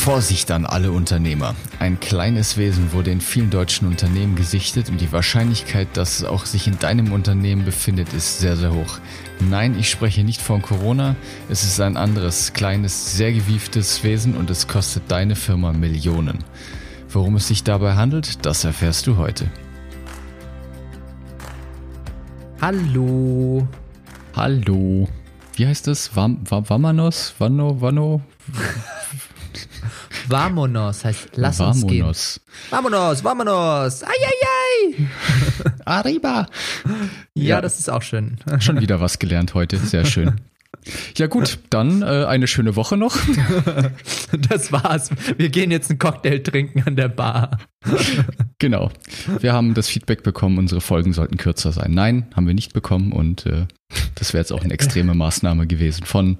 Vorsicht an alle Unternehmer. Ein kleines Wesen wurde in vielen deutschen Unternehmen gesichtet und die Wahrscheinlichkeit, dass es auch sich in deinem Unternehmen befindet, ist sehr, sehr hoch. Nein, ich spreche nicht von Corona. Es ist ein anderes, kleines, sehr gewieftes Wesen und es kostet deine Firma Millionen. Worum es sich dabei handelt, das erfährst du heute. Hallo. Hallo. Wie heißt das? Vam, Vamanos? Vano? Vano? Vamonos heißt lass uns Vamonos. gehen. Vamonos, vamonos. Eieiei. Arriba. Ja, Ja. das ist auch schön. Schon wieder was gelernt heute. Sehr schön. Ja gut, dann äh, eine schöne Woche noch. Das war's. Wir gehen jetzt einen Cocktail trinken an der Bar. Genau. Wir haben das Feedback bekommen, unsere Folgen sollten kürzer sein. Nein, haben wir nicht bekommen und äh, das wäre jetzt auch eine extreme Maßnahme gewesen. Von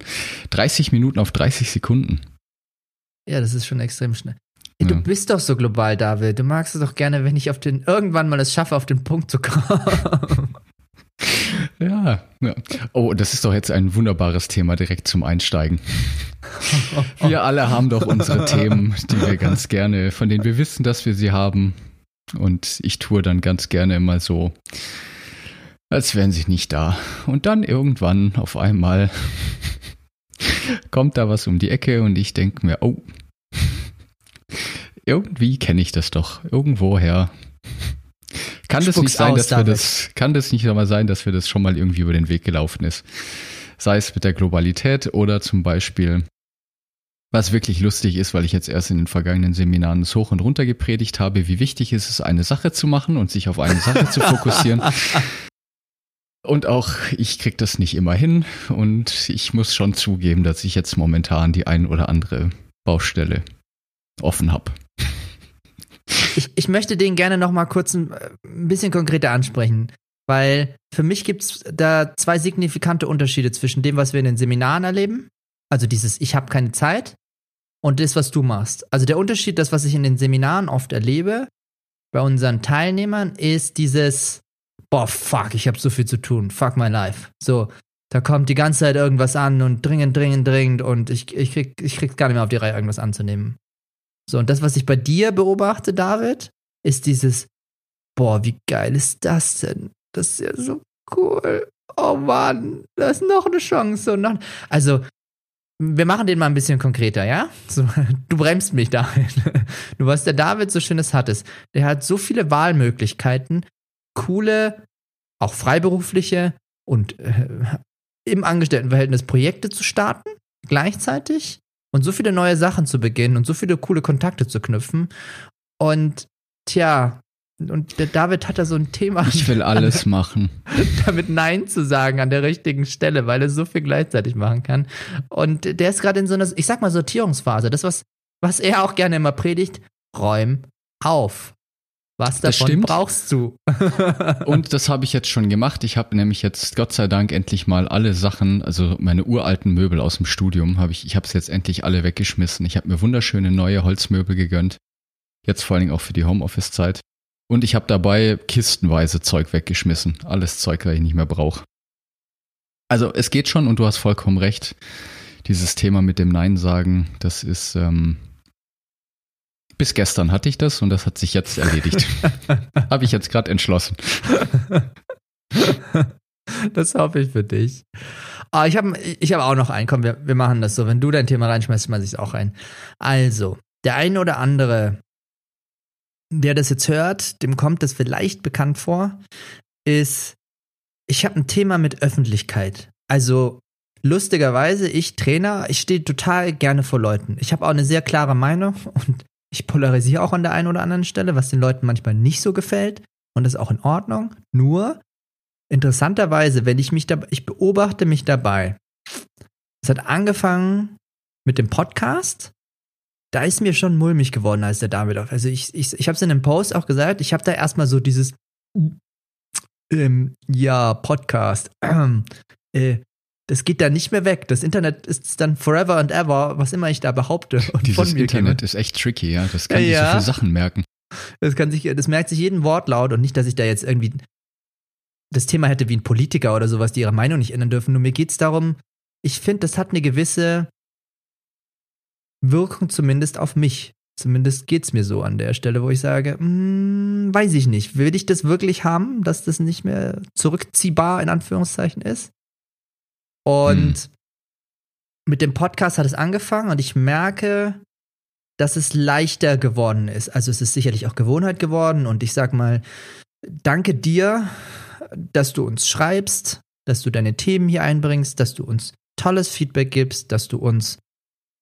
30 Minuten auf 30 Sekunden. Ja, das ist schon extrem schnell. Ey, Du Ja. bist doch so global, David. Du magst es doch gerne, wenn ich auf den irgendwann mal es schaffe, auf den Punkt zu kommen. Ja, ja. Oh, das ist doch jetzt ein wunderbares Thema direkt zum Einsteigen. Wir alle haben doch unsere Themen, die wir ganz gerne, von denen wir wissen, dass wir sie haben. Und ich tue dann ganz gerne immer so, als wären sie nicht da. Und dann irgendwann auf einmal kommt da was um die Ecke und ich denke mir, oh, irgendwie kenne ich das doch. Irgendwoher. Kann das Spuck's nicht sein, dass wir das, kann das nicht mal sein, dass wir das schon mal irgendwie über den Weg gelaufen ist? Sei es mit der Globalität oder zum Beispiel, was wirklich lustig ist, weil ich jetzt erst in den vergangenen Seminaren es hoch und runter gepredigt habe, wie wichtig ist es, eine Sache zu machen und sich auf eine Sache zu fokussieren. Und auch ich krieg das nicht immer hin und ich muss schon zugeben, dass ich jetzt momentan die ein oder andere Baustelle offen habe. Ich, ich möchte den gerne noch mal kurz ein bisschen konkreter ansprechen, weil für mich gibt es da zwei signifikante Unterschiede zwischen dem, was wir in den Seminaren erleben, also dieses Ich habe keine Zeit, und das, was du machst. Also der Unterschied, das, was ich in den Seminaren oft erlebe, bei unseren Teilnehmern, ist dieses Boah, fuck, ich habe so viel zu tun, fuck my life. So, da kommt die ganze Zeit irgendwas an und dringend, dringend, dringend und ich, ich, krieg, ich krieg gar nicht mehr auf die Reihe, irgendwas anzunehmen. So, und das, was ich bei dir beobachte, David, ist dieses, boah, wie geil ist das denn? Das ist ja so cool. Oh Mann, da ist noch eine Chance. Und noch, also, wir machen den mal ein bisschen konkreter, ja? So, du bremst mich, David. Du, was der David so Schönes hat, ist, der hat so viele Wahlmöglichkeiten, coole, auch freiberufliche und äh, im Angestelltenverhältnis Projekte zu starten, gleichzeitig und so viele neue Sachen zu beginnen und so viele coole Kontakte zu knüpfen. Und tja, und der David hat da so ein Thema, Ich will alles machen. damit Nein zu sagen an der richtigen Stelle, weil er so viel gleichzeitig machen kann. Und der ist gerade in so einer, ich sag mal, Sortierungsphase. Das, was, was er auch gerne immer predigt, räum auf. Was Das davon stimmt. brauchst du? Und das habe ich jetzt schon gemacht. Ich habe nämlich jetzt Gott sei Dank endlich mal alle Sachen, also meine uralten Möbel aus dem Studium, habe ich, ich habe es jetzt endlich alle weggeschmissen. Ich habe mir wunderschöne neue Holzmöbel gegönnt. Jetzt vor allen Dingen auch für die Homeoffice-Zeit. Und ich habe dabei kistenweise Zeug weggeschmissen. Alles Zeug, das ich nicht mehr brauche. Also es geht schon und du hast vollkommen recht. Dieses Thema mit dem Nein sagen, das ist ähm, bis gestern hatte ich das und das hat sich jetzt erledigt. habe ich jetzt gerade entschlossen. Das hoffe ich für dich. Ah, ich habe ich hab auch noch einen. Komm, wir, wir machen das so. Wenn du dein Thema reinschmeißt, schmeiß ich es auch rein. Also, der eine oder andere, der das jetzt hört, dem kommt das vielleicht bekannt vor, ist, ich habe ein Thema mit Öffentlichkeit. Also, lustigerweise, ich Trainer, ich stehe total gerne vor Leuten. Ich habe auch eine sehr klare Meinung und ich polarisiere auch an der einen oder anderen Stelle, was den Leuten manchmal nicht so gefällt. Und das ist auch in Ordnung. Nur, interessanterweise, wenn ich mich da, ich beobachte mich dabei. Es hat angefangen mit dem Podcast da ist mir schon mulmig geworden, als der David auf. Also ich, ich, ich habe es in einem Post auch gesagt, ich habe da erstmal so dieses, ähm, ja, Podcast, äh, das geht da nicht mehr weg. Das Internet ist dann forever and ever, was immer ich da behaupte. Und Dieses Internet gebe. ist echt tricky, ja. Das kann ja, sich so viele Sachen merken. Das kann sich, das merkt sich jeden Wortlaut und nicht, dass ich da jetzt irgendwie das Thema hätte wie ein Politiker oder sowas, die ihre Meinung nicht ändern dürfen. Nur mir geht es darum, ich finde, das hat eine gewisse Wirkung zumindest auf mich. Zumindest geht es mir so an der Stelle, wo ich sage, hm, weiß ich nicht, will ich das wirklich haben, dass das nicht mehr zurückziehbar in Anführungszeichen ist? Und hm. mit dem Podcast hat es angefangen und ich merke, dass es leichter geworden ist. Also es ist sicherlich auch Gewohnheit geworden und ich sag mal, danke dir, dass du uns schreibst, dass du deine Themen hier einbringst, dass du uns tolles Feedback gibst, dass du uns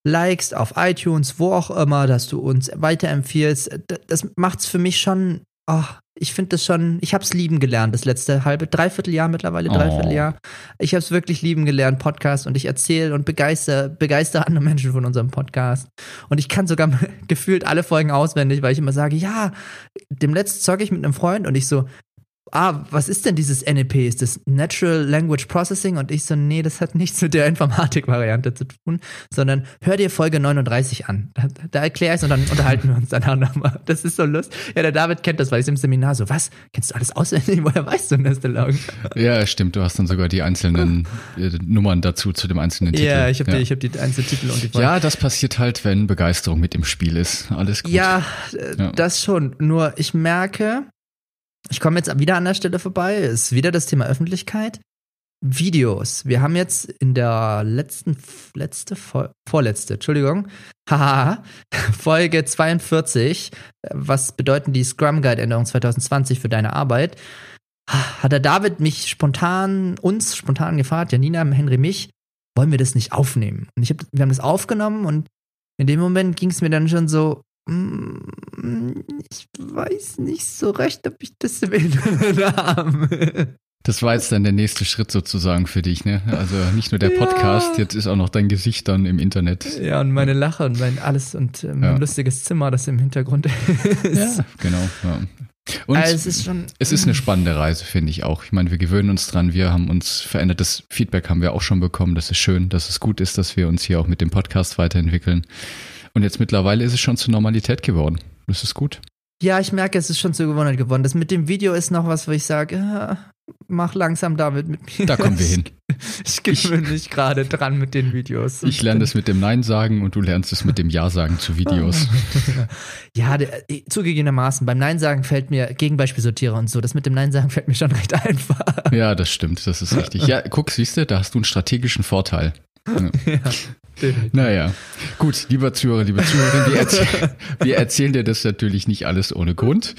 likest auf iTunes, wo auch immer, dass du uns weiterempfiehlst. Das macht's für mich schon oh, ich finde das schon, ich habe es lieben gelernt, das letzte halbe, dreiviertel Jahr mittlerweile, dreiviertel Jahr. Oh. Ich habe es wirklich lieben gelernt, Podcast und ich erzähle und begeister, begeister andere Menschen von unserem Podcast. Und ich kann sogar gefühlt alle Folgen auswendig, weil ich immer sage, ja, dem letzten zocke ich mit einem Freund und ich so, ah, was ist denn dieses NLP? Ist das Natural Language Processing? Und ich so, nee, das hat nichts mit der Informatik-Variante zu tun, sondern hör dir Folge 39 an. Da, da erkläre ich es und dann unterhalten wir uns danach nochmal. Das ist so lustig. Ja, der David kennt das, weil ich im Seminar so, was? Kennst du alles auswendig? Woher weißt du denn das, der Lang? Ja, stimmt. Du hast dann sogar die einzelnen äh, Nummern dazu, zu dem einzelnen Titel. Ja, ich habe ja. die, hab die einzelnen Titel und die Folge. Ja, das passiert halt, wenn Begeisterung mit im Spiel ist. Alles gut. Ja, äh, ja. das schon. Nur ich merke, ich komme jetzt wieder an der Stelle vorbei, ist wieder das Thema Öffentlichkeit. Videos. Wir haben jetzt in der letzten, letzte, vorletzte, Entschuldigung, haha, Folge 42, was bedeuten die Scrum Guide Änderungen 2020 für deine Arbeit, hat der David mich spontan, uns spontan gefragt, Janina, Henry, mich, wollen wir das nicht aufnehmen? Und ich hab, wir haben das aufgenommen und in dem Moment ging es mir dann schon so, ich weiß nicht so recht, ob ich das will Das war jetzt dann der nächste Schritt sozusagen für dich, ne? Also nicht nur der Podcast, ja. jetzt ist auch noch dein Gesicht dann im Internet. Ja, und meine Lache und mein alles und äh, mein ja. lustiges Zimmer, das im Hintergrund ist. Ja, genau. Ja. Und also es ist schon. Es ist eine spannende Reise, finde ich auch. Ich meine, wir gewöhnen uns dran, wir haben uns verändert. Das Feedback haben wir auch schon bekommen. Das ist schön, dass es gut ist, dass wir uns hier auch mit dem Podcast weiterentwickeln. Und jetzt mittlerweile ist es schon zur Normalität geworden. Das ist gut. Ja, ich merke, es ist schon zur Gewohnheit geworden. Das mit dem Video ist noch was, wo ich sage, ja, mach langsam damit mit mir. Da kommen wir hin. Ich gewöhne mich gerade dran mit den Videos. Ich lerne das mit dem Nein sagen und du lernst es mit dem Ja sagen zu Videos. ja, der, äh, zugegebenermaßen, beim Nein sagen fällt mir Gegenbeispielsortierer und so. Das mit dem Nein sagen fällt mir schon recht einfach. Ja, das stimmt, das ist richtig. Ja, guck, siehst du, da hast du einen strategischen Vorteil. Ja. Naja, gut, lieber Zuhörer, liebe Zuhörerin, wir, erzähl wir erzählen dir das natürlich nicht alles ohne Grund.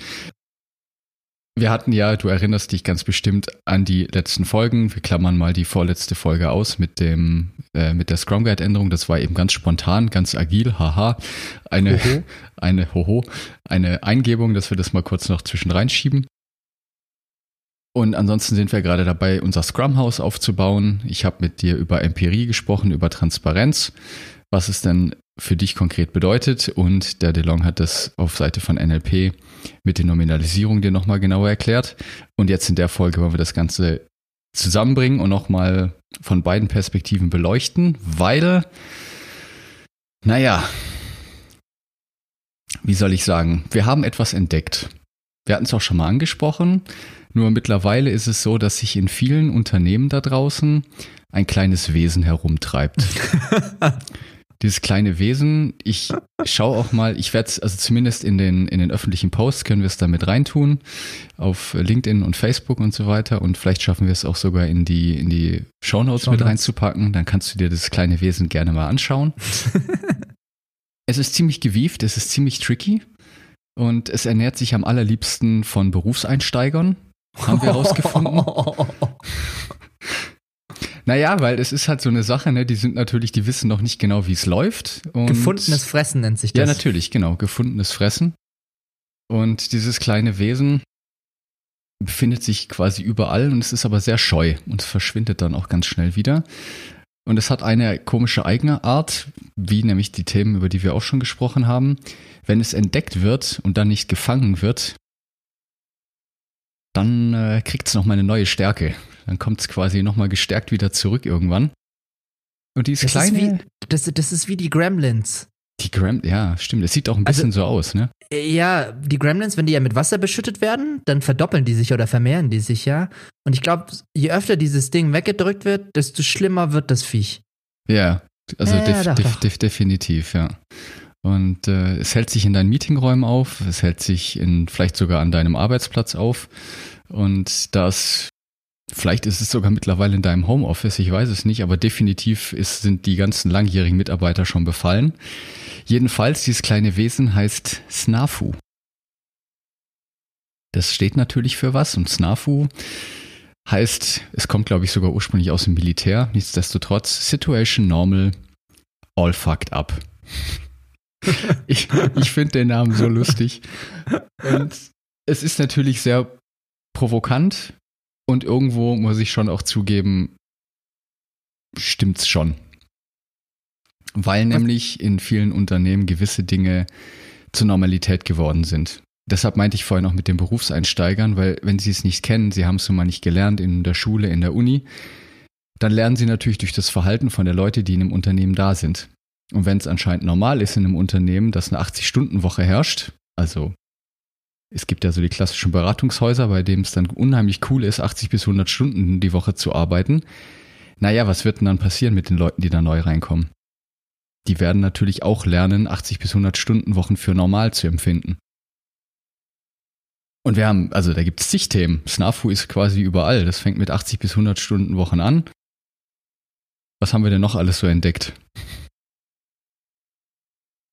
Wir hatten ja, du erinnerst dich ganz bestimmt an die letzten Folgen. Wir klammern mal die vorletzte Folge aus mit dem äh, mit der Scrum Guide Änderung. Das war eben ganz spontan, ganz agil. Haha, eine Hoho. eine Hoho, eine Eingebung, dass wir das mal kurz noch zwischen reinschieben. Und ansonsten sind wir gerade dabei, unser Scrum-Haus aufzubauen. Ich habe mit dir über Empirie gesprochen, über Transparenz, was es denn für dich konkret bedeutet. Und der DeLong hat das auf Seite von NLP mit den Nominalisierungen dir nochmal genauer erklärt. Und jetzt in der Folge wollen wir das Ganze zusammenbringen und nochmal von beiden Perspektiven beleuchten, weil, naja, wie soll ich sagen, wir haben etwas entdeckt. Wir hatten es auch schon mal angesprochen. Nur mittlerweile ist es so, dass sich in vielen Unternehmen da draußen ein kleines Wesen herumtreibt. Dieses kleine Wesen, ich schaue auch mal, ich werde es, also zumindest in den, in den öffentlichen Posts können wir es da mit reintun, auf LinkedIn und Facebook und so weiter. Und vielleicht schaffen wir es auch sogar in die, in die Shownotes Show mit reinzupacken. Dann kannst du dir das kleine Wesen gerne mal anschauen. es ist ziemlich gewieft, es ist ziemlich tricky. Und es ernährt sich am allerliebsten von Berufseinsteigern haben wir herausgefunden. Naja, weil es ist halt so eine Sache, ne? Die sind natürlich, die wissen noch nicht genau, wie es läuft. Und gefundenes Fressen nennt sich das. Ja, natürlich, genau. Gefundenes Fressen. Und dieses kleine Wesen befindet sich quasi überall und es ist aber sehr scheu und es verschwindet dann auch ganz schnell wieder. Und es hat eine komische eigene Art, wie nämlich die Themen, über die wir auch schon gesprochen haben. Wenn es entdeckt wird und dann nicht gefangen wird, dann äh, kriegt es nochmal eine neue Stärke. Dann kommt es quasi nochmal gestärkt wieder zurück irgendwann. Und die ist das kleine. Ist wie, das, das ist wie die Gremlins. Die Gremlins, ja, stimmt. Es sieht auch ein bisschen also, so aus, ne? Ja, die Gremlins, wenn die ja mit Wasser beschüttet werden, dann verdoppeln die sich oder vermehren die sich ja. Und ich glaube, je öfter dieses Ding weggedrückt wird, desto schlimmer wird das Viech. Ja, also ja, def, doch, def, def, definitiv, ja. Und äh, es hält sich in deinen Meetingräumen auf, es hält sich in, vielleicht sogar an deinem Arbeitsplatz auf. Und das Vielleicht ist es sogar mittlerweile in deinem Homeoffice, ich weiß es nicht, aber definitiv ist, sind die ganzen langjährigen Mitarbeiter schon befallen. Jedenfalls, dieses kleine Wesen heißt Snafu. Das steht natürlich für was und Snafu heißt, es kommt glaube ich sogar ursprünglich aus dem Militär, nichtsdestotrotz Situation Normal, All Fucked Up. ich ich finde den Namen so lustig. Und es ist natürlich sehr provokant, und irgendwo muss ich schon auch zugeben, stimmt's schon. Weil nämlich in vielen Unternehmen gewisse Dinge zur Normalität geworden sind. Deshalb meinte ich vorhin auch mit den Berufseinsteigern, weil wenn sie es nicht kennen, sie haben es nun mal nicht gelernt in der Schule, in der Uni, dann lernen sie natürlich durch das Verhalten von der Leute, die in einem Unternehmen da sind. Und wenn es anscheinend normal ist in einem Unternehmen, dass eine 80-Stunden-Woche herrscht, also es gibt ja so die klassischen Beratungshäuser, bei denen es dann unheimlich cool ist, 80 bis 100 Stunden die Woche zu arbeiten. Naja, was wird denn dann passieren mit den Leuten, die da neu reinkommen? Die werden natürlich auch lernen, 80 bis 100 Stunden Wochen für normal zu empfinden. Und wir haben, also da gibt es zig Themen. Snafu ist quasi überall. Das fängt mit 80 bis 100 Stunden Wochen an. Was haben wir denn noch alles so entdeckt?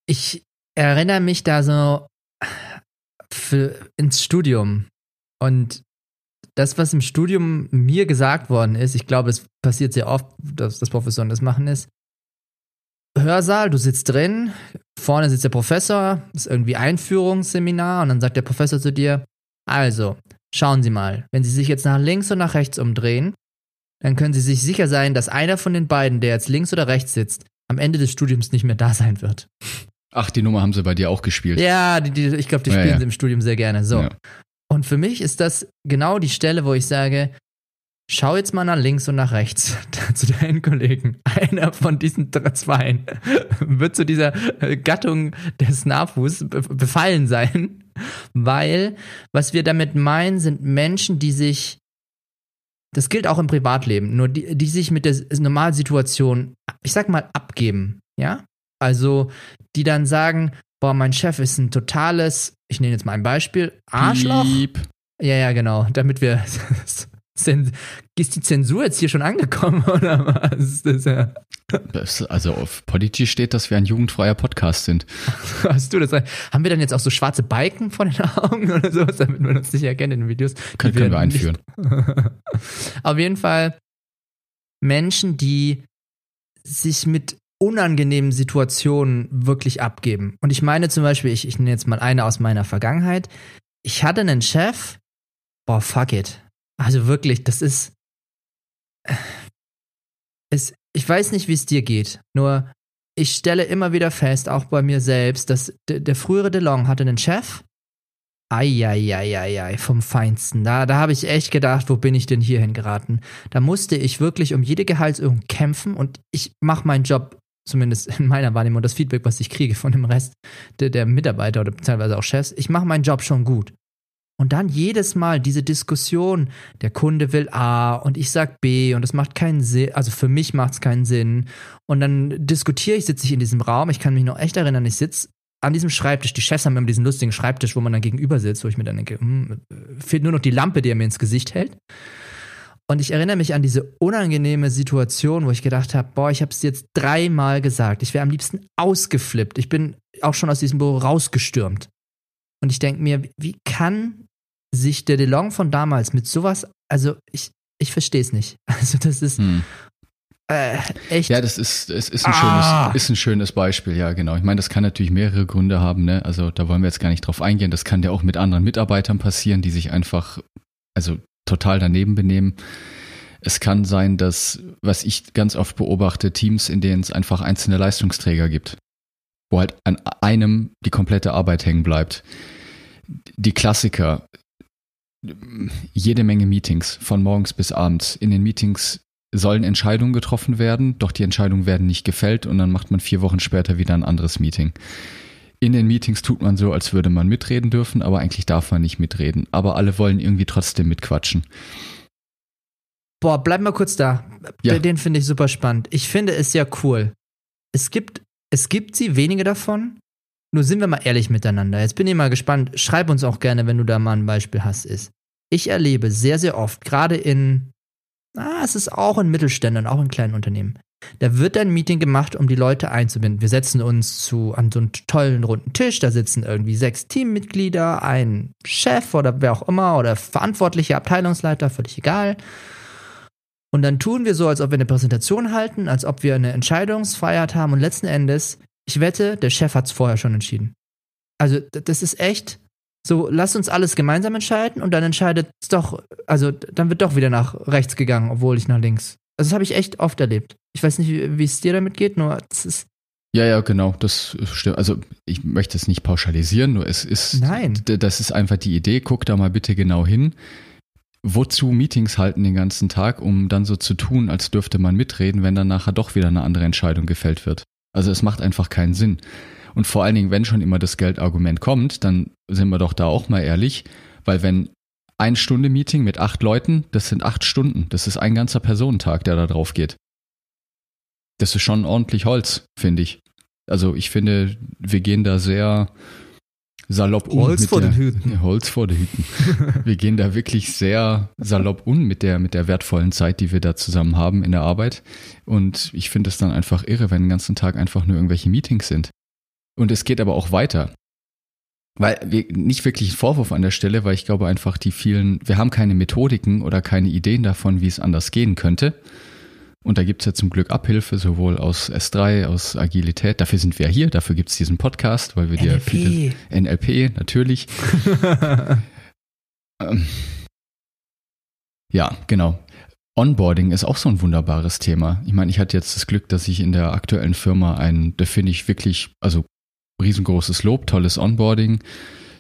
Ich erinnere mich da so für, ins Studium. Und das, was im Studium mir gesagt worden ist, ich glaube, es passiert sehr oft, dass, dass Professoren das machen, ist, Hörsaal, du sitzt drin, vorne sitzt der Professor, ist irgendwie Einführungsseminar und dann sagt der Professor zu dir, also, schauen Sie mal, wenn Sie sich jetzt nach links und nach rechts umdrehen, dann können Sie sich sicher sein, dass einer von den beiden, der jetzt links oder rechts sitzt, am Ende des Studiums nicht mehr da sein wird. Ach, die Nummer haben sie bei dir auch gespielt. Ja, die, die, ich glaube, die spielen ja, ja. sie im Studium sehr gerne. So. Ja. Und für mich ist das genau die Stelle, wo ich sage, schau jetzt mal nach links und nach rechts zu deinen Kollegen. Einer von diesen zwei wird zu dieser Gattung des Nahfuß befallen sein, weil was wir damit meinen, sind Menschen, die sich das gilt auch im Privatleben, nur die, die sich mit der Normalsituation, ich sag mal, abgeben. Ja? Also, die dann sagen, boah, mein Chef ist ein totales, ich nehme jetzt mal ein Beispiel, Arschloch. Piep. Ja, ja, genau, damit wir ist die Zensur jetzt hier schon angekommen oder was? Ja also auf Podigy steht, dass wir ein jugendfreier Podcast sind. Hast du das? Haben wir dann jetzt auch so schwarze Balken vor den Augen oder sowas, damit man uns nicht erkennt in den Videos? Können, können wir einführen. auf jeden Fall Menschen, die sich mit unangenehmen Situationen wirklich abgeben. Und ich meine zum Beispiel, ich, ich nenne jetzt mal eine aus meiner Vergangenheit. Ich hatte einen Chef, boah, fuck it. Also wirklich, das ist. Es, ich weiß nicht, wie es dir geht, nur ich stelle immer wieder fest, auch bei mir selbst, dass der, der frühere DeLong hatte einen Chef. Eieieiei, vom Feinsten. Da, da habe ich echt gedacht, wo bin ich denn hierhin geraten? Da musste ich wirklich um jede Gehaltserhöhung kämpfen und ich mache meinen Job zumindest in meiner Wahrnehmung, das Feedback, was ich kriege von dem Rest der, der Mitarbeiter oder teilweise auch Chefs, ich mache meinen Job schon gut. Und dann jedes Mal diese Diskussion, der Kunde will A und ich sag B und es macht keinen Sinn, also für mich macht es keinen Sinn. Und dann diskutiere ich, sitze ich in diesem Raum, ich kann mich noch echt erinnern, ich sitze an diesem Schreibtisch, die Chefs haben immer diesen lustigen Schreibtisch, wo man dann gegenüber sitzt, wo ich mir dann denke, hm, fehlt nur noch die Lampe, die er mir ins Gesicht hält. Und ich erinnere mich an diese unangenehme Situation, wo ich gedacht habe, boah, ich habe es jetzt dreimal gesagt. Ich wäre am liebsten ausgeflippt. Ich bin auch schon aus diesem Büro rausgestürmt. Und ich denke mir, wie kann sich der DeLong von damals mit sowas, also ich, ich verstehe es nicht. Also das ist hm. äh, echt. Ja, das ist, es ist ein, ah. schönes, ist ein schönes Beispiel, ja, genau. Ich meine, das kann natürlich mehrere Gründe haben, ne? Also da wollen wir jetzt gar nicht drauf eingehen. Das kann ja auch mit anderen Mitarbeitern passieren, die sich einfach, also total daneben benehmen. Es kann sein, dass, was ich ganz oft beobachte, Teams, in denen es einfach einzelne Leistungsträger gibt, wo halt an einem die komplette Arbeit hängen bleibt. Die Klassiker, jede Menge Meetings von morgens bis abends. In den Meetings sollen Entscheidungen getroffen werden, doch die Entscheidungen werden nicht gefällt und dann macht man vier Wochen später wieder ein anderes Meeting. In den Meetings tut man so, als würde man mitreden dürfen, aber eigentlich darf man nicht mitreden. Aber alle wollen irgendwie trotzdem mitquatschen. Boah, bleib mal kurz da. Ja. Den finde ich super spannend. Ich finde es ja cool. Es gibt, es gibt sie, wenige davon. Nur sind wir mal ehrlich miteinander. Jetzt bin ich mal gespannt. Schreib uns auch gerne, wenn du da mal ein Beispiel hast, ist. Ich erlebe sehr, sehr oft, gerade in, ah, es ist auch in Mittelständern, auch in kleinen Unternehmen. Da wird ein Meeting gemacht, um die Leute einzubinden. Wir setzen uns zu, an so einen tollen runden Tisch, da sitzen irgendwie sechs Teammitglieder, ein Chef oder wer auch immer oder verantwortliche Abteilungsleiter, völlig egal. Und dann tun wir so, als ob wir eine Präsentation halten, als ob wir eine Entscheidungsfreiheit haben und letzten Endes, ich wette, der Chef hat es vorher schon entschieden. Also das ist echt so, lass uns alles gemeinsam entscheiden und dann entscheidet es doch, also dann wird doch wieder nach rechts gegangen, obwohl ich nach links. Also das habe ich echt oft erlebt. Ich weiß nicht, wie es dir damit geht, nur es ist, Ja, ja, genau, das stimmt. Also ich möchte es nicht pauschalisieren, nur es ist, Nein. das ist einfach die Idee. Guck da mal bitte genau hin. Wozu Meetings halten den ganzen Tag, um dann so zu tun, als dürfte man mitreden, wenn dann nachher doch wieder eine andere Entscheidung gefällt wird? Also es macht einfach keinen Sinn. Und vor allen Dingen, wenn schon immer das Geldargument kommt, dann sind wir doch da auch mal ehrlich, weil wenn ein Stunde Meeting mit acht Leuten, das sind acht Stunden, das ist ein ganzer Personentag, der da drauf geht. Das ist schon ordentlich Holz, finde ich. Also ich finde, wir gehen da sehr salopp um. Holz mit vor der, den Hüten. Holz vor den Hüten. wir gehen da wirklich sehr salopp um mit der, mit der wertvollen Zeit, die wir da zusammen haben in der Arbeit. Und ich finde es dann einfach irre, wenn den ganzen Tag einfach nur irgendwelche Meetings sind. Und es geht aber auch weiter. Weil wir, nicht wirklich ein Vorwurf an der Stelle, weil ich glaube einfach die vielen, wir haben keine Methodiken oder keine Ideen davon, wie es anders gehen könnte. Und da gibt's ja zum Glück Abhilfe, sowohl aus S3, aus Agilität. Dafür sind wir hier, dafür gibt's diesen Podcast, weil wir dir NLP. viele NLP, natürlich. Ähm, ja, genau. Onboarding ist auch so ein wunderbares Thema. Ich meine, ich hatte jetzt das Glück, dass ich in der aktuellen Firma ein, da finde ich wirklich, also riesengroßes Lob, tolles Onboarding.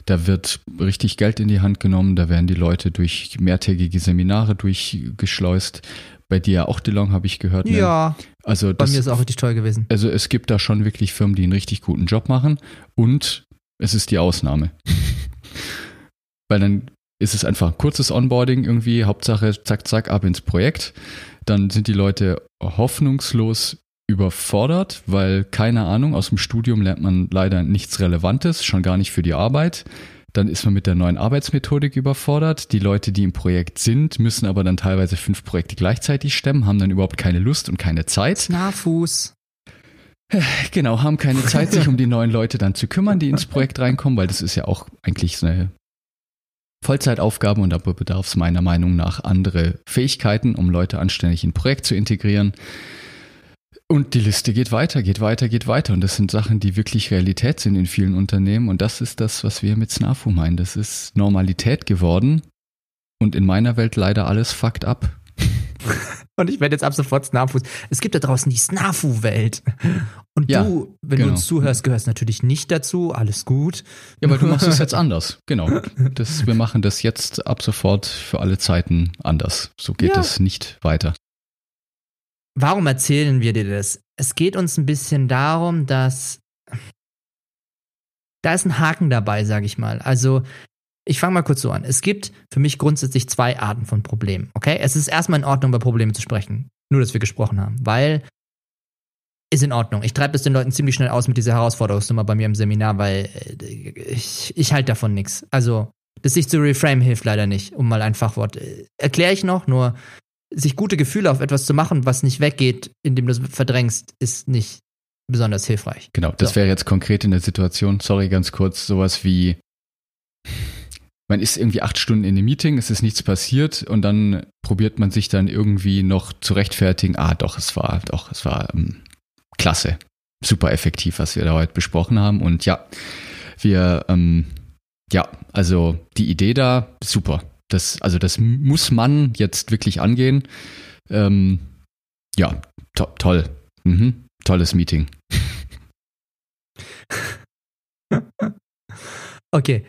Da wird richtig Geld in die Hand genommen, da werden die Leute durch mehrtägige Seminare durchgeschleust. Bei dir auch, DeLong, habe ich gehört. Ne? ja, also bei das, mir ist auch richtig toll gewesen. also es gibt da schon wirklich Firmen, die einen richtig guten Job machen und es ist die Ausnahme. Weil dann ist es einfach ein kurzes Onboarding irgendwie, Hauptsache zack, zack, ab ins Projekt. Dann sind die Leute hoffnungslos überfordert, weil keine Ahnung, aus dem Studium lernt man leider nichts Relevantes, schon gar nicht für die Arbeit. Dann ist man mit der neuen Arbeitsmethodik überfordert. Die Leute, die im Projekt sind, müssen aber dann teilweise fünf Projekte gleichzeitig stemmen, haben dann überhaupt keine Lust und keine Zeit. Nahfuß. Genau, haben keine Zeit, sich um die neuen Leute dann zu kümmern, die ins Projekt reinkommen, weil das ist ja auch eigentlich so eine Vollzeitaufgabe und da bedarf es meiner Meinung nach andere Fähigkeiten, um Leute anständig in ein Projekt zu integrieren. Und die Liste geht weiter, geht weiter, geht weiter. Und das sind Sachen, die wirklich Realität sind in vielen Unternehmen. Und das ist das, was wir mit Snafu meinen. Das ist Normalität geworden. Und in meiner Welt leider alles fucked up. Und ich werde jetzt ab sofort Snafuß. Es gibt da draußen die Snafu-Welt. Und Ja, du, wenn genau. du uns zuhörst, gehörst natürlich nicht dazu. Alles gut. Ja, aber du machst es jetzt anders. Genau. Das, wir machen das jetzt ab sofort für alle Zeiten anders. So geht Ja. es nicht weiter. Warum erzählen wir dir das? Es geht uns ein bisschen darum, dass da ist ein Haken dabei, sage ich mal. Also ich fange mal kurz so an. Es gibt für mich grundsätzlich zwei Arten von Problemen. Okay, es ist erstmal in Ordnung, über Probleme zu sprechen. Nur, dass wir gesprochen haben, weil ist in Ordnung. Ich treibe das den Leuten ziemlich schnell aus mit dieser Herausforderungsnummer bei mir im Seminar, weil äh, ich, ich halte davon nichts. Also das sich zu reframe hilft leider nicht, um mal ein Fachwort. Äh, Erkläre ich noch, nur sich gute Gefühle auf etwas zu machen, was nicht weggeht, indem du es verdrängst, ist nicht besonders hilfreich. Genau, das So. wäre jetzt konkret in der Situation, sorry, ganz kurz, sowas wie, man ist irgendwie acht Stunden in einem Meeting, es ist nichts passiert und dann probiert man sich dann irgendwie noch zu rechtfertigen, ah doch, es war, doch, es war ähm, klasse, super effektiv, was wir da heute besprochen haben und ja, wir, ähm, ja, also die Idee da, super. Das, also das muss man jetzt wirklich angehen. Ähm, ja, to toll. Mhm. Tolles Meeting. okay.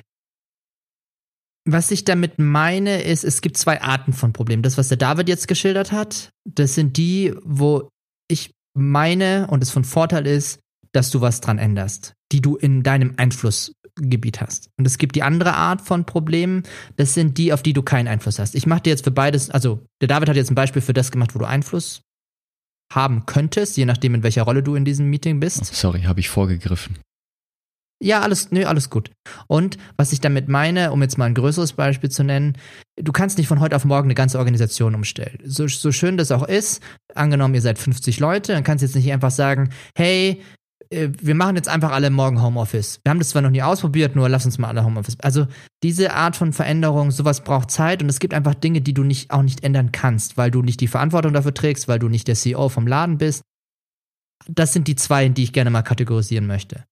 Was ich damit meine, ist, es gibt zwei Arten von Problemen. Das, was der David jetzt geschildert hat, das sind die, wo ich meine und es von Vorteil ist, dass du was dran änderst, die du in deinem Einflussgebiet hast. Und es gibt die andere Art von Problemen, das sind die, auf die du keinen Einfluss hast. Ich mache dir jetzt für beides, also der David hat jetzt ein Beispiel für das gemacht, wo du Einfluss haben könntest, je nachdem, in welcher Rolle du in diesem Meeting bist. Oh, sorry, habe ich vorgegriffen. Ja, alles, nö, alles gut. Und was ich damit meine, um jetzt mal ein größeres Beispiel zu nennen, du kannst nicht von heute auf morgen eine ganze Organisation umstellen. So, so schön das auch ist, angenommen, ihr seid 50 Leute, dann kannst du jetzt nicht einfach sagen, hey, äh, wir machen jetzt einfach alle morgen Homeoffice. Wir haben das zwar noch nie ausprobiert, nur lass uns mal alle Homeoffice. Also diese Art von Veränderung, sowas braucht Zeit und es gibt einfach Dinge, die du nicht, auch nicht ändern kannst, weil du nicht die Verantwortung dafür trägst, weil du nicht der CEO vom Laden bist. Das sind die zwei, die ich gerne mal kategorisieren möchte.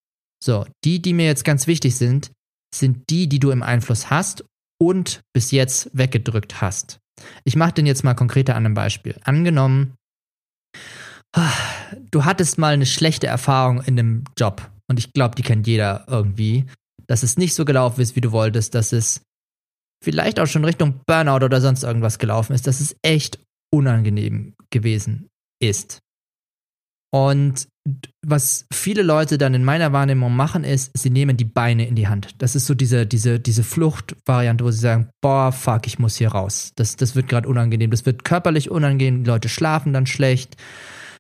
So, die, die mir jetzt ganz wichtig sind, sind die, die du im Einfluss hast und bis jetzt weggedrückt hast. Ich mache den jetzt mal konkreter an einem Beispiel. Angenommen, du hattest mal eine schlechte Erfahrung in einem Job und ich glaube, die kennt jeder irgendwie, dass es nicht so gelaufen ist, wie du wolltest, dass es vielleicht auch schon Richtung Burnout oder sonst irgendwas gelaufen ist, dass es echt unangenehm gewesen ist. Und was viele Leute dann in meiner Wahrnehmung machen, ist, sie nehmen die Beine in die Hand. Das ist so diese, diese, diese Fluchtvariante, wo sie sagen, boah, fuck, ich muss hier raus. Das, das wird gerade unangenehm. Das wird körperlich unangenehm. Die Leute schlafen dann schlecht.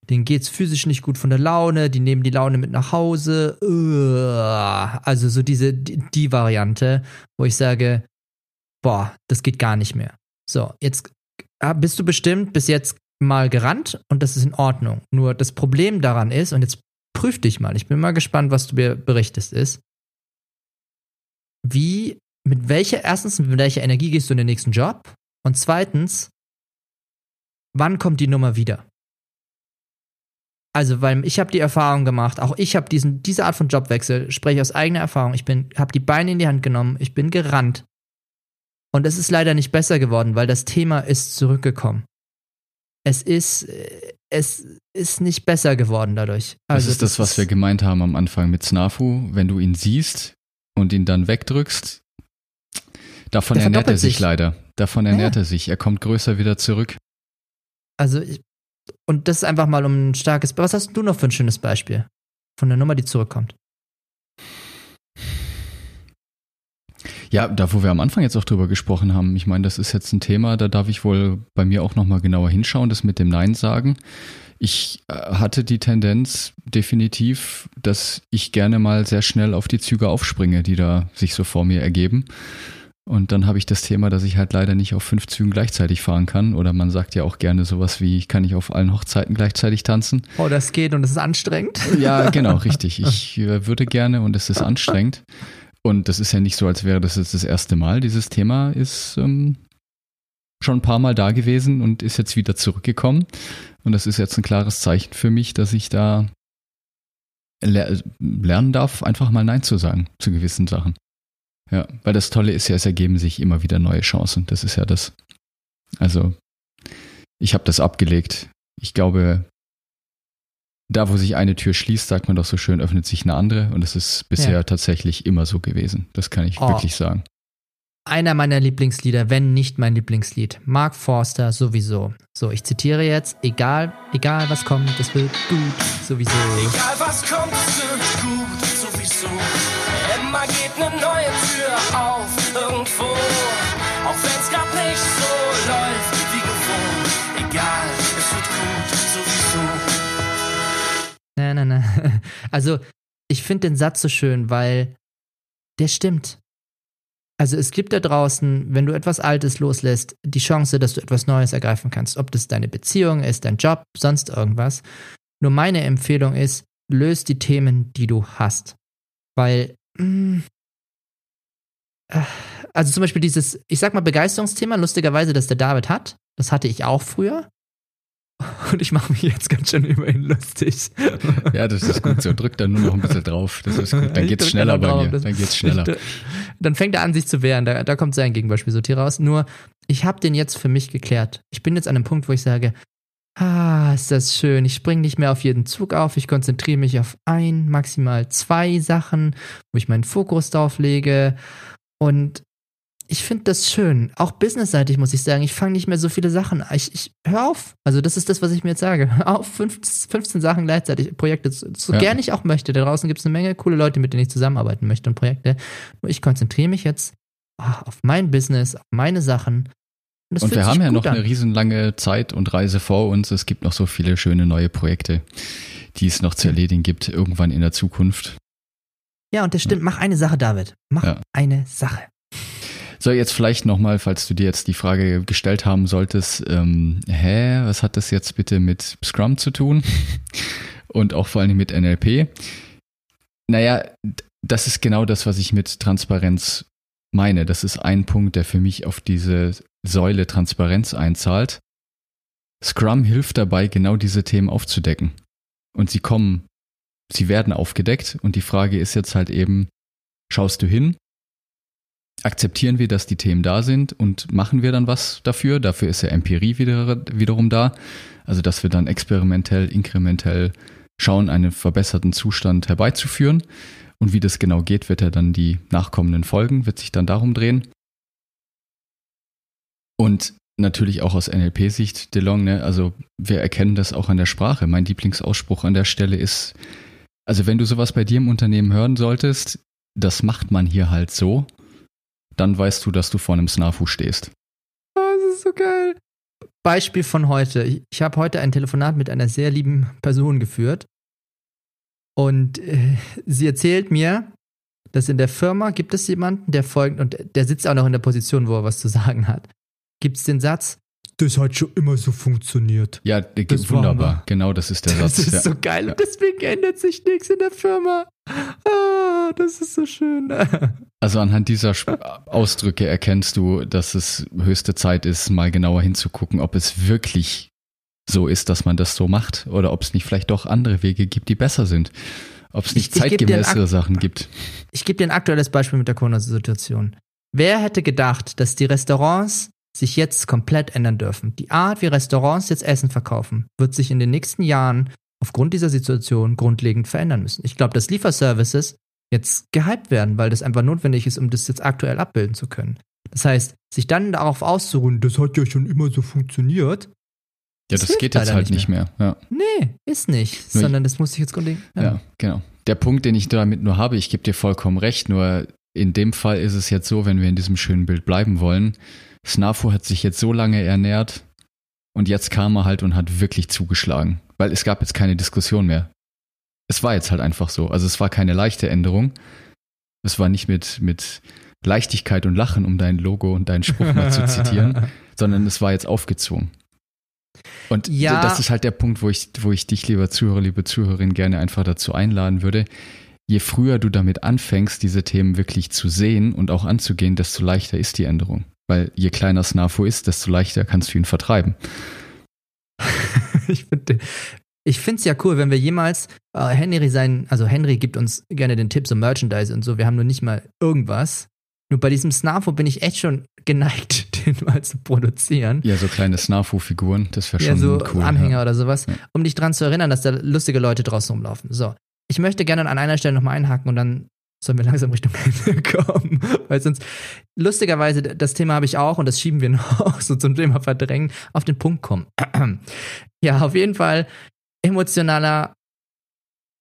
Denen geht's physisch nicht gut von der Laune. Die nehmen die Laune mit nach Hause. Also so diese, die, die Variante, wo ich sage, boah, das geht gar nicht mehr. So, jetzt ah, bist du bestimmt bis jetzt mal gerannt und das ist in Ordnung. Nur das Problem daran ist, und jetzt prüf dich mal, ich bin mal gespannt, was du mir berichtest, ist, wie, mit welcher, erstens, mit welcher Energie gehst du in den nächsten Job? Und zweitens, wann kommt die Nummer wieder? Also, weil ich habe die Erfahrung gemacht, auch ich habe diesen diese Art von Jobwechsel, spreche aus eigener Erfahrung. Ich bin habe die Beine in die Hand genommen, ich bin gerannt. Und es ist leider nicht besser geworden, weil das Thema ist zurückgekommen es ist, es ist nicht besser geworden dadurch. Also das ist das, das was wir gemeint haben am Anfang mit Snafu. Wenn du ihn siehst und ihn dann wegdrückst, davon ernährt er sich, sich, leider. Davon ernährt ja. er sich. Er kommt größer wieder zurück. Also, und das ist einfach mal um ein starkes. Was hast du noch für ein schönes Beispiel von der Nummer, die zurückkommt? Ja, da wo wir am Anfang jetzt auch drüber gesprochen haben, ich meine, das ist jetzt ein Thema, da darf ich wohl bei mir auch nochmal genauer hinschauen, das mit dem Nein sagen. Ich äh, hatte die Tendenz definitiv, dass ich gerne mal sehr schnell auf die Züge aufspringe, die da sich so vor mir ergeben. Und dann habe ich das Thema, dass ich halt leider nicht auf fünf Zügen gleichzeitig fahren kann. Oder man sagt ja auch gerne sowas wie, kann ich auf allen Hochzeiten gleichzeitig tanzen. Oh, das geht und es ist anstrengend. Ja, genau, richtig. Ich äh, würde gerne und es ist anstrengend. Und das ist ja nicht so, als wäre das jetzt das erste Mal. Dieses Thema ist ähm, schon ein paar Mal da gewesen und ist jetzt wieder zurückgekommen. Und das ist jetzt ein klares Zeichen für mich, dass ich da le lernen darf, einfach mal Nein zu sagen zu gewissen Sachen. Ja, weil das Tolle ist ja, es ergeben sich immer wieder neue Chancen. Das ist ja das. Also, ich habe das abgelegt. Ich glaube, da, wo sich eine Tür schließt, sagt man doch so schön, öffnet sich eine andere. Und das ist bisher ja. tatsächlich immer so gewesen. Das kann ich oh. wirklich sagen. Einer meiner Lieblingslieder, wenn nicht mein Lieblingslied. Mark Forster sowieso. So, ich zitiere jetzt, egal, egal was kommt, es wird gut, sowieso. Egal was kommt, es wird gut, sowieso. Immer geht eine neue Also, ich finde den Satz so schön, weil der stimmt. Also es gibt da draußen, wenn du etwas Altes loslässt, die Chance, dass du etwas Neues ergreifen kannst. Ob das deine Beziehung ist, dein Job, sonst irgendwas. Nur meine Empfehlung ist, löst die Themen, die du hast. Weil, mm, äh, also zum Beispiel dieses, ich sag mal, Begeisterungsthema, lustigerweise, das der David hat, das hatte ich auch früher. Und ich mache mich jetzt ganz schön über ihn lustig. Ja, das ist gut so. Drück da nur noch ein bisschen drauf. Das ist gut. Dann geht's schneller bei mir. Dann geht's schneller. Dann fängt er an, sich zu wehren. Da, da kommt sein Gegenbeispiel raus. Nur, ich habe den jetzt für mich geklärt. Ich bin jetzt an einem Punkt, wo ich sage, ah, ist das schön. Ich springe nicht mehr auf jeden Zug auf. Ich konzentriere mich auf ein, maximal zwei Sachen, wo ich meinen Fokus drauf lege. Und ich finde das schön. Auch businessseitig muss ich sagen, ich fange nicht mehr so viele Sachen. Ich, ich hör auf. Also das ist das, was ich mir jetzt sage. Hör auf 15, 15 Sachen gleichzeitig, Projekte, so ja. gerne ich auch möchte. Da draußen gibt es eine Menge coole Leute, mit denen ich zusammenarbeiten möchte und Projekte. Nur ich konzentriere mich jetzt oh, auf mein Business, auf meine Sachen. Und, und wir haben ja noch an. eine riesenlange Zeit und Reise vor uns. Es gibt noch so viele schöne neue Projekte, die es noch zu erledigen gibt, irgendwann in der Zukunft. Ja, und das stimmt. Mach eine Sache, David. Mach ja. eine Sache. So, jetzt vielleicht nochmal, falls du dir jetzt die Frage gestellt haben solltest, ähm, hä, was hat das jetzt bitte mit Scrum zu tun? Und auch vor allem mit NLP. Naja, das ist genau das, was ich mit Transparenz meine. Das ist ein Punkt, der für mich auf diese Säule Transparenz einzahlt. Scrum hilft dabei, genau diese Themen aufzudecken. Und sie kommen, sie werden aufgedeckt. Und die Frage ist jetzt halt eben, schaust du hin akzeptieren wir, dass die Themen da sind und machen wir dann was dafür. Dafür ist ja Empirie wieder, wiederum da. Also, dass wir dann experimentell, inkrementell schauen, einen verbesserten Zustand herbeizuführen. Und wie das genau geht, wird ja dann die nachkommenden Folgen, wird sich dann darum drehen. Und natürlich auch aus NLP-Sicht, DeLong, ne? also wir erkennen das auch an der Sprache. Mein Lieblingsausspruch an der Stelle ist, also wenn du sowas bei dir im Unternehmen hören solltest, das macht man hier halt so, dann weißt du, dass du vor einem Snafu stehst. Oh, das ist so geil. Beispiel von heute. Ich habe heute ein Telefonat mit einer sehr lieben Person geführt. Und äh, sie erzählt mir, dass in der Firma gibt es jemanden, der folgt, und der sitzt auch noch in der Position, wo er was zu sagen hat. Gibt es den Satz, das hat schon immer so funktioniert. Ja, das wunderbar. Genau, das ist der das Satz. Das ist ja. so geil und deswegen ändert sich nichts in der Firma. Ah, das ist so schön. Also anhand dieser Ausdrücke erkennst du, dass es höchste Zeit ist, mal genauer hinzugucken, ob es wirklich so ist, dass man das so macht oder ob es nicht vielleicht doch andere Wege gibt, die besser sind. Ob es nicht ich, zeitgemäßere Sachen gibt. Ich gebe dir ein aktuelles Beispiel mit der Corona-Situation. Wer hätte gedacht, dass die Restaurants sich jetzt komplett ändern dürfen. Die Art, wie Restaurants jetzt Essen verkaufen, wird sich in den nächsten Jahren aufgrund dieser Situation grundlegend verändern müssen. Ich glaube, dass Lieferservices jetzt gehypt werden, weil das einfach notwendig ist, um das jetzt aktuell abbilden zu können. Das heißt, sich dann darauf auszuruhen, das hat ja schon immer so funktioniert. Ja, das, das geht jetzt halt nicht mehr. mehr. Ja. Nee, ist nicht, nur sondern das muss sich jetzt grundlegend. Ja. ja, genau. Der Punkt, den ich damit nur habe, ich gebe dir vollkommen recht, nur in dem Fall ist es jetzt so, wenn wir in diesem schönen Bild bleiben wollen, Snafu hat sich jetzt so lange ernährt und jetzt kam er halt und hat wirklich zugeschlagen, weil es gab jetzt keine Diskussion mehr. Es war jetzt halt einfach so. Also es war keine leichte Änderung. Es war nicht mit, mit Leichtigkeit und Lachen, um dein Logo und deinen Spruch mal zu zitieren, sondern es war jetzt aufgezwungen. Und ja. das ist halt der Punkt, wo ich, wo ich dich, lieber Zuhörer, liebe Zuhörerin, gerne einfach dazu einladen würde. Je früher du damit anfängst, diese Themen wirklich zu sehen und auch anzugehen, desto leichter ist die Änderung. Weil je kleiner Snafu ist, desto leichter kannst du ihn vertreiben. ich finde ich finde es ja cool, wenn wir jemals äh, Henry sein, also Henry gibt uns gerne den Tipp, so Merchandise und so, wir haben nur nicht mal irgendwas. Nur bei diesem Snafu bin ich echt schon geneigt, den mal zu produzieren. Ja, so kleine Snafu-Figuren, das wäre schon ja, so cool. Anhänger ja. oder sowas, um dich dran zu erinnern, dass da lustige Leute draußen rumlaufen. So. Ich möchte gerne an einer Stelle nochmal einhaken und dann sollen wir langsam Richtung Ende kommen. Weil sonst, lustigerweise, das Thema habe ich auch und das schieben wir noch so zum Thema Verdrängen, auf den Punkt kommen. ja, auf jeden Fall emotionaler.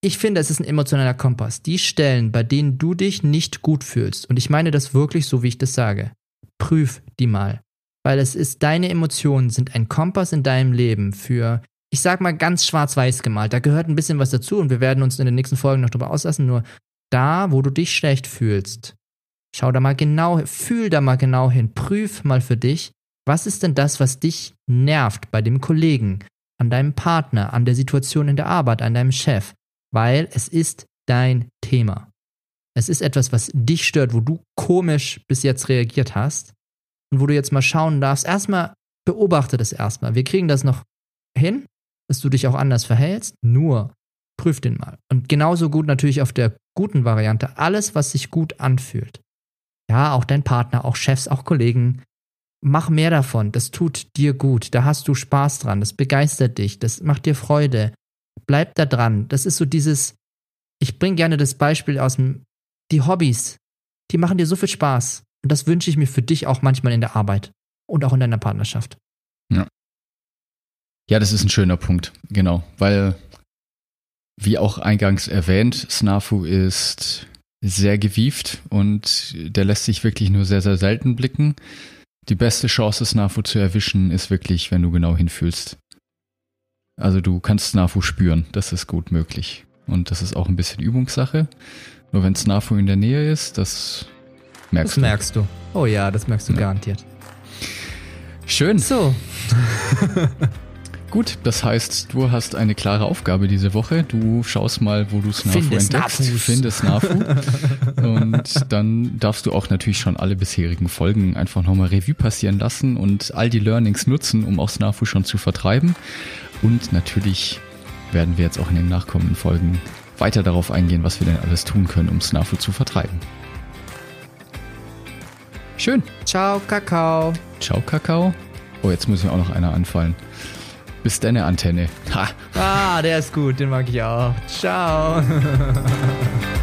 Ich finde, es ist ein emotionaler Kompass. Die Stellen, bei denen du dich nicht gut fühlst, und ich meine das wirklich so, wie ich das sage, prüf die mal. Weil es ist, deine Emotionen sind ein Kompass in deinem Leben für, ich sag mal, ganz schwarz-weiß gemalt. Da gehört ein bisschen was dazu und wir werden uns in den nächsten Folgen noch darüber auslassen. Nur da, wo du dich schlecht fühlst, schau da mal genau, fühl da mal genau hin, prüf mal für dich, was ist denn das, was dich nervt bei dem Kollegen, an deinem Partner, an der Situation in der Arbeit, an deinem Chef, weil es ist dein Thema. Es ist etwas, was dich stört, wo du komisch bis jetzt reagiert hast und wo du jetzt mal schauen darfst. Erstmal beobachte das erstmal. Wir kriegen das noch hin, dass du dich auch anders verhältst, nur prüf den mal. Und genauso gut natürlich auf der guten Variante, alles, was sich gut anfühlt. Ja, auch dein Partner, auch Chefs, auch Kollegen. Mach mehr davon, das tut dir gut, da hast du Spaß dran, das begeistert dich, das macht dir Freude. Bleib da dran. Das ist so dieses, ich bringe gerne das Beispiel aus dem, die Hobbys, die machen dir so viel Spaß. Und das wünsche ich mir für dich auch manchmal in der Arbeit und auch in deiner Partnerschaft. Ja. Ja, das ist ein schöner Punkt, genau, weil wie auch eingangs erwähnt, Snafu ist sehr gewieft und der lässt sich wirklich nur sehr, sehr selten blicken. Die beste Chance, Snafu zu erwischen, ist wirklich, wenn du genau hinfühlst. Also du kannst Snafu spüren, das ist gut möglich. Und das ist auch ein bisschen Übungssache. Nur wenn Snafu in der Nähe ist, das merkst das du. Das merkst du. Oh ja, das merkst du ja. garantiert. Schön. So. Gut, das heißt, du hast eine klare Aufgabe diese Woche. Du schaust mal, wo du Snafu Finde entdeckst. Snafus. Finde Snafu. und dann darfst du auch natürlich schon alle bisherigen Folgen einfach nochmal Revue passieren lassen und all die Learnings nutzen, um auch Snafu schon zu vertreiben. Und natürlich werden wir jetzt auch in den nachkommenden Folgen weiter darauf eingehen, was wir denn alles tun können, um Snafu zu vertreiben. Schön. Ciao, Kakao. Ciao, Kakao. Oh, jetzt muss mir auch noch einer anfallen. Bis deine Antenne. Ha. Ah, der ist gut, den mag ich auch. Ciao.